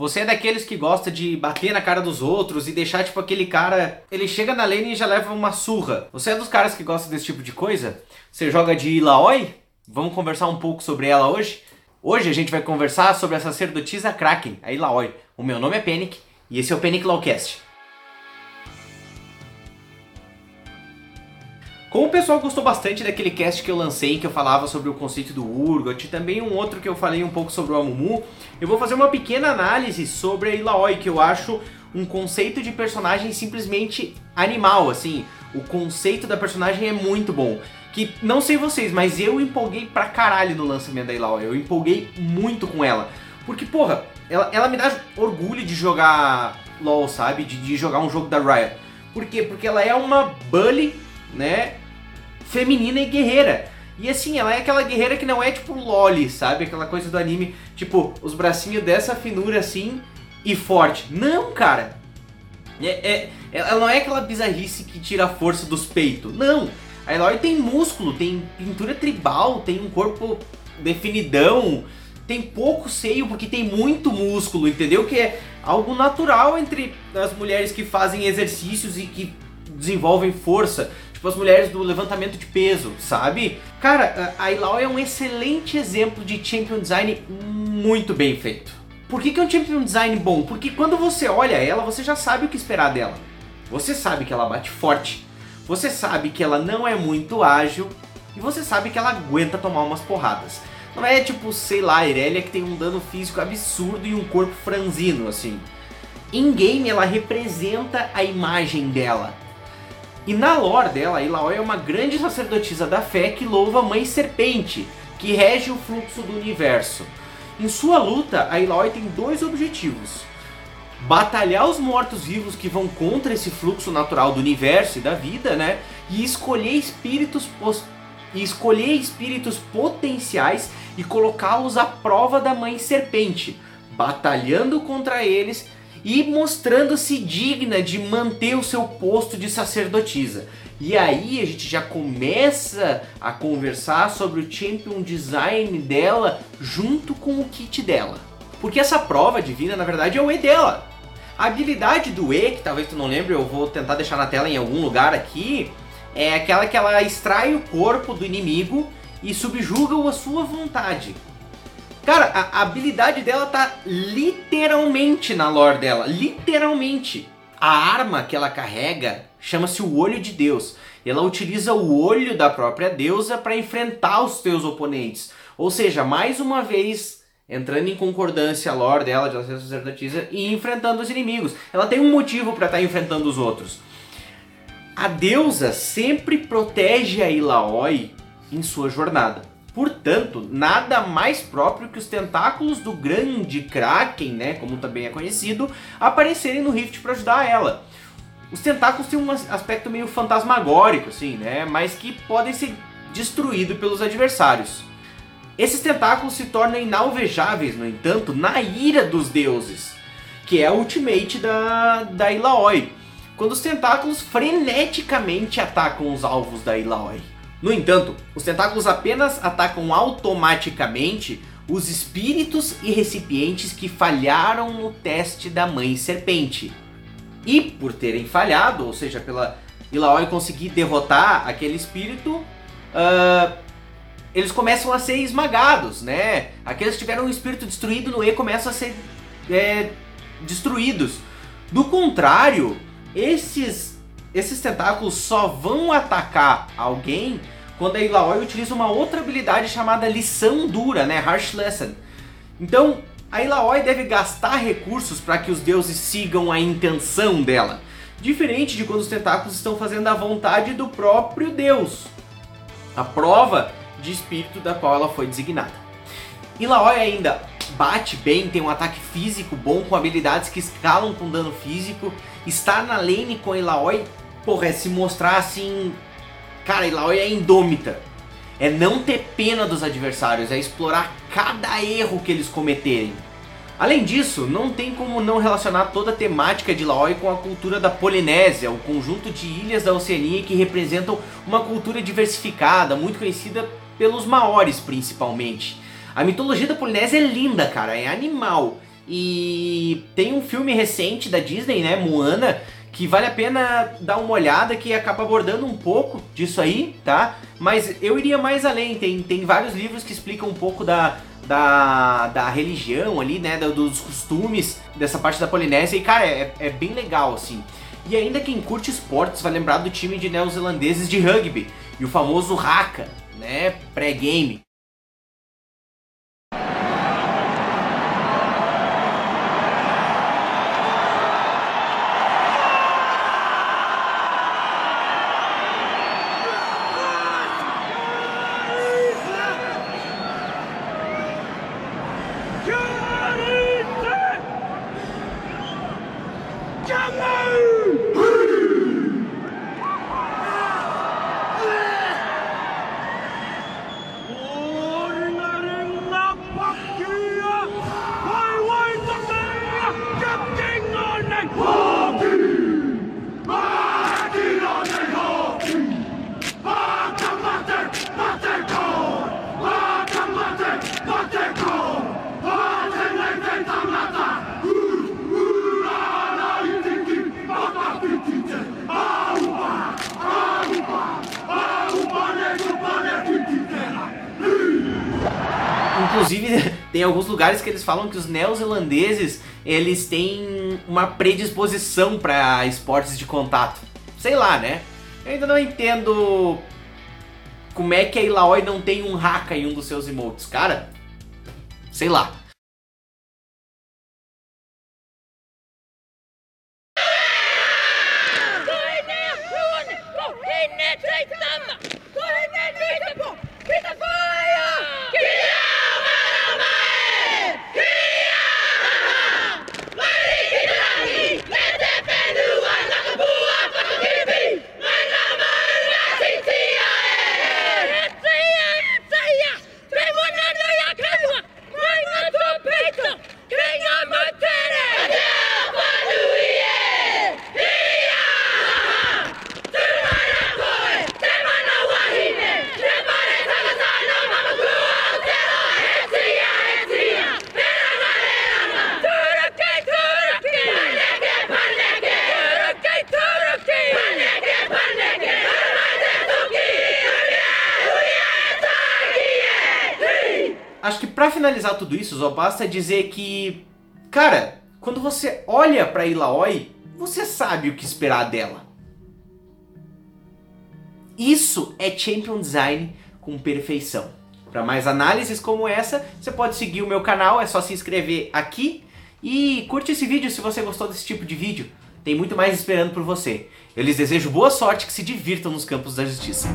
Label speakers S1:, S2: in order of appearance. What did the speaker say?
S1: Você é daqueles que gosta de bater na cara dos outros e deixar tipo aquele cara, ele chega na lane e já leva uma surra. Você é dos caras que gosta desse tipo de coisa? Você joga de Ilaoi? Vamos conversar um pouco sobre ela hoje? Hoje a gente vai conversar sobre a sacerdotisa Kraken, a Ilaoi. O meu nome é Panic e esse é o Panic Lawcast. Como o pessoal gostou bastante daquele cast que eu lancei, que eu falava sobre o conceito do Urgot, e também um outro que eu falei um pouco sobre o Amumu, eu vou fazer uma pequena análise sobre a Ilaoi, que eu acho um conceito de personagem simplesmente animal, assim. O conceito da personagem é muito bom. Que não sei vocês, mas eu empolguei pra caralho no lançamento da Ilaoi. Eu empolguei muito com ela. Porque, porra, ela, ela me dá orgulho de jogar LoL, sabe? De, de jogar um jogo da Riot. Por quê? Porque ela é uma bully, né? feminina e guerreira. E assim, ela é aquela guerreira que não é tipo loli, sabe? Aquela coisa do anime, tipo, os bracinhos dessa finura assim e forte. Não, cara. É, é, ela não é aquela bizarrice que tira a força dos peitos. Não. A Eloy tem músculo, tem pintura tribal, tem um corpo definidão, tem pouco seio porque tem muito músculo, entendeu? Que é algo natural entre as mulheres que fazem exercícios e que desenvolvem força. Tipo as mulheres do levantamento de peso, sabe? Cara, a Ilau é um excelente exemplo de champion design muito bem feito. Por que, que é um champion design bom? Porque quando você olha ela, você já sabe o que esperar dela. Você sabe que ela bate forte, você sabe que ela não é muito ágil e você sabe que ela aguenta tomar umas porradas. Não é tipo, sei lá, a Irelia que tem um dano físico absurdo e um corpo franzino, assim. Em game ela representa a imagem dela. E na lore dela, Ilaoi é uma grande sacerdotisa da fé que louva a Mãe Serpente, que rege o fluxo do universo. Em sua luta, a Ilaoi tem dois objetivos. Batalhar os mortos-vivos que vão contra esse fluxo natural do universo e da vida, né? E escolher espíritos e escolher espíritos potenciais e colocá-los à prova da Mãe Serpente, batalhando contra eles e mostrando-se digna de manter o seu posto de sacerdotisa. E aí a gente já começa a conversar sobre o champion design dela junto com o kit dela. Porque essa prova divina, na verdade, é o E dela. A habilidade do E, que talvez tu não lembre, eu vou tentar deixar na tela em algum lugar aqui, é aquela que ela extrai o corpo do inimigo e subjuga-o à sua vontade. Cara, a, habilidade dela tá literalmente na lore dela. Literalmente. A arma que ela carrega chama-se o Olho de Deus. Ela utiliza o olho da própria deusa para enfrentar os seus oponentes. Ou seja, mais uma vez entrando em concordância a lore dela de ser sacerdotisa e enfrentando os inimigos. Ela tem um motivo para estar tá enfrentando os outros. A deusa sempre protege a Ilaoi em sua jornada. Portanto, nada mais próprio que os tentáculos do grande Kraken, né, como também é conhecido, aparecerem no Rift para ajudar ela. Os tentáculos têm um aspecto meio fantasmagórico, assim, né, mas que podem ser destruídos pelos adversários. Esses tentáculos se tornam inalvejáveis, no entanto, na ira dos deuses, que é a ultimate da, da Ilaoi, quando os tentáculos freneticamente atacam os alvos da Ilaoi. No entanto, os tentáculos apenas atacam automaticamente os espíritos e recipientes que falharam no teste da mãe serpente. E por terem falhado, ou seja, pela Ilaoi conseguir derrotar aquele espírito, uh, eles começam a ser esmagados, né? Aqueles que tiveram um espírito destruído no E começam a ser é, destruídos. Do contrário, esses esses tentáculos só vão atacar alguém quando a Ilaoi utiliza uma outra habilidade chamada lição dura, né, Harsh Lesson. Então, a Ilaoi deve gastar recursos para que os deuses sigam a intenção dela, diferente de quando os tentáculos estão fazendo a vontade do próprio deus, a prova de espírito da qual ela foi designada. Ilaoi ainda bate bem, tem um ataque físico bom com habilidades que escalam com dano físico, estar na lane com a Ilaoi porra, é se mostrar assim. Cara, Ilaoi é indômita. É não ter pena dos adversários, é explorar cada erro que eles cometerem. Além disso, não tem como não relacionar toda a temática de Laoi com a cultura da Polinésia, o conjunto de ilhas da Oceania que representam uma cultura diversificada, muito conhecida pelos maores principalmente. A mitologia da Polinésia é linda, cara, é animal. E tem um filme recente da Disney, né, Moana, que vale a pena dar uma olhada, que acaba abordando um pouco disso aí, tá? Mas eu iria mais além, tem, tem vários livros que explicam um pouco da, da, da religião ali, né, dos costumes dessa parte da Polinésia, e cara, é, é bem legal, assim. E ainda quem curte esportes vai lembrar do time de neozelandeses de rugby, e o famoso Haka, né, pré-game. Tem alguns lugares que eles falam que os neozelandeses, eles têm uma predisposição para esportes de contato. Sei lá, né? Eu ainda não entendo como é que a Ilaoi não tem um haka em um dos seus emotes. Cara, sei lá. Para finalizar tudo isso, só basta dizer que, cara, quando você olha para Ilaoi, você sabe o que esperar dela. Isso é Champion Design com perfeição. Para mais análises como essa, você pode seguir o meu canal, é só se inscrever aqui e curte esse vídeo se você gostou desse tipo de vídeo. Tem muito mais esperando por você. Eu lhes desejo boa sorte que se divirtam nos campos da justiça.